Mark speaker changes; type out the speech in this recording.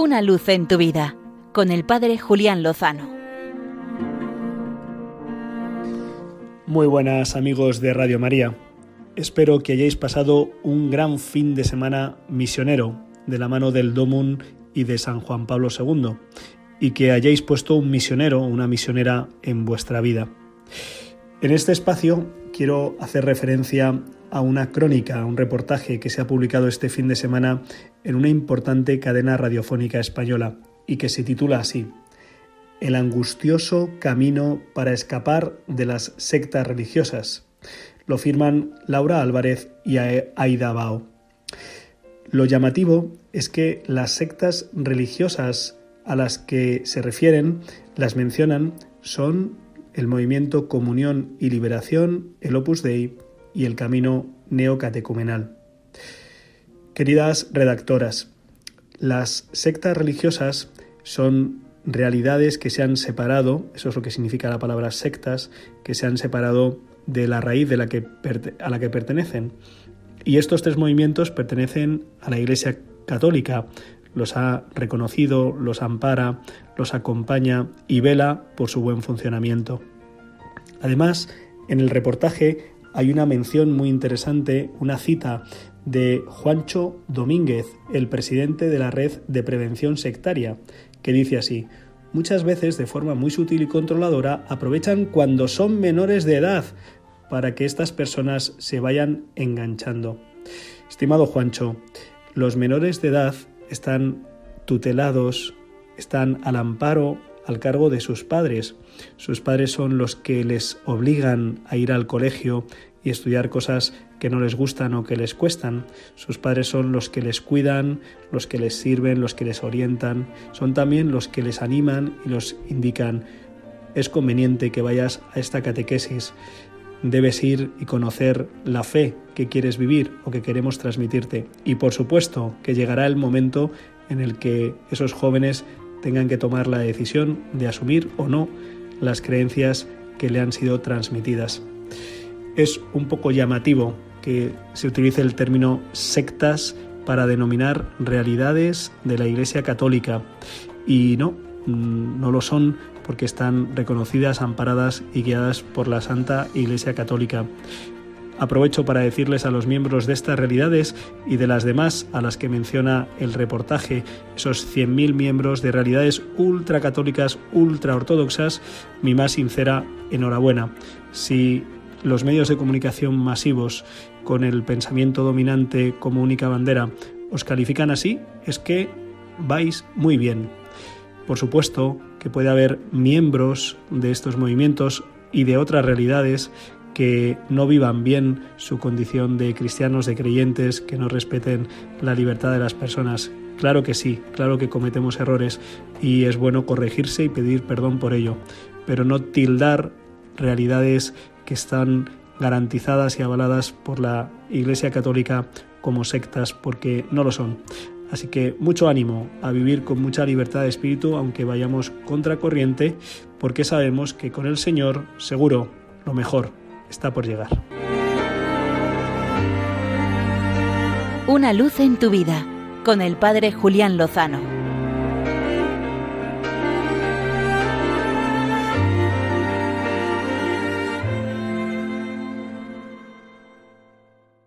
Speaker 1: Una luz en tu vida con el Padre Julián Lozano.
Speaker 2: Muy buenas amigos de Radio María. Espero que hayáis pasado un gran fin de semana misionero de la mano del Domun y de San Juan Pablo II y que hayáis puesto un misionero, una misionera en vuestra vida. En este espacio quiero hacer referencia a una crónica, a un reportaje que se ha publicado este fin de semana en una importante cadena radiofónica española y que se titula así, El angustioso camino para escapar de las sectas religiosas. Lo firman Laura Álvarez y Aida Bao. Lo llamativo es que las sectas religiosas a las que se refieren, las mencionan, son el movimiento Comunión y Liberación, el Opus Dei y el camino neocatecumenal. Queridas redactoras, las sectas religiosas son realidades que se han separado, eso es lo que significa la palabra sectas, que se han separado de la raíz de la que, a la que pertenecen. Y estos tres movimientos pertenecen a la Iglesia Católica, los ha reconocido, los ampara, los acompaña y vela por su buen funcionamiento. Además, en el reportaje hay una mención muy interesante, una cita de Juancho Domínguez, el presidente de la Red de Prevención Sectaria, que dice así, muchas veces de forma muy sutil y controladora aprovechan cuando son menores de edad para que estas personas se vayan enganchando. Estimado Juancho, los menores de edad están tutelados, están al amparo, al cargo de sus padres. Sus padres son los que les obligan a ir al colegio y estudiar cosas que no les gustan o que les cuestan. Sus padres son los que les cuidan, los que les sirven, los que les orientan. Son también los que les animan y los indican. Es conveniente que vayas a esta catequesis. Debes ir y conocer la fe que quieres vivir o que queremos transmitirte. Y por supuesto que llegará el momento en el que esos jóvenes tengan que tomar la decisión de asumir o no las creencias que le han sido transmitidas. Es un poco llamativo que se utilice el término sectas para denominar realidades de la Iglesia Católica y no, mm, no lo son porque están reconocidas, amparadas y guiadas por la Santa Iglesia Católica. Aprovecho para decirles a los miembros de estas realidades y de las demás a las que menciona el reportaje, esos 100.000 miembros de realidades ultracatólicas, ultraortodoxas, mi más sincera enhorabuena. Si los medios de comunicación masivos con el pensamiento dominante como única bandera os califican así, es que vais muy bien. Por supuesto que puede haber miembros de estos movimientos y de otras realidades que no vivan bien su condición de cristianos, de creyentes, que no respeten la libertad de las personas. Claro que sí, claro que cometemos errores y es bueno corregirse y pedir perdón por ello, pero no tildar realidades que están garantizadas y avaladas por la Iglesia Católica como sectas, porque no lo son. Así que mucho ánimo a vivir con mucha libertad de espíritu, aunque vayamos contracorriente, porque sabemos que con el Señor, seguro, lo mejor está por llegar.
Speaker 1: Una luz en tu vida, con el Padre Julián Lozano.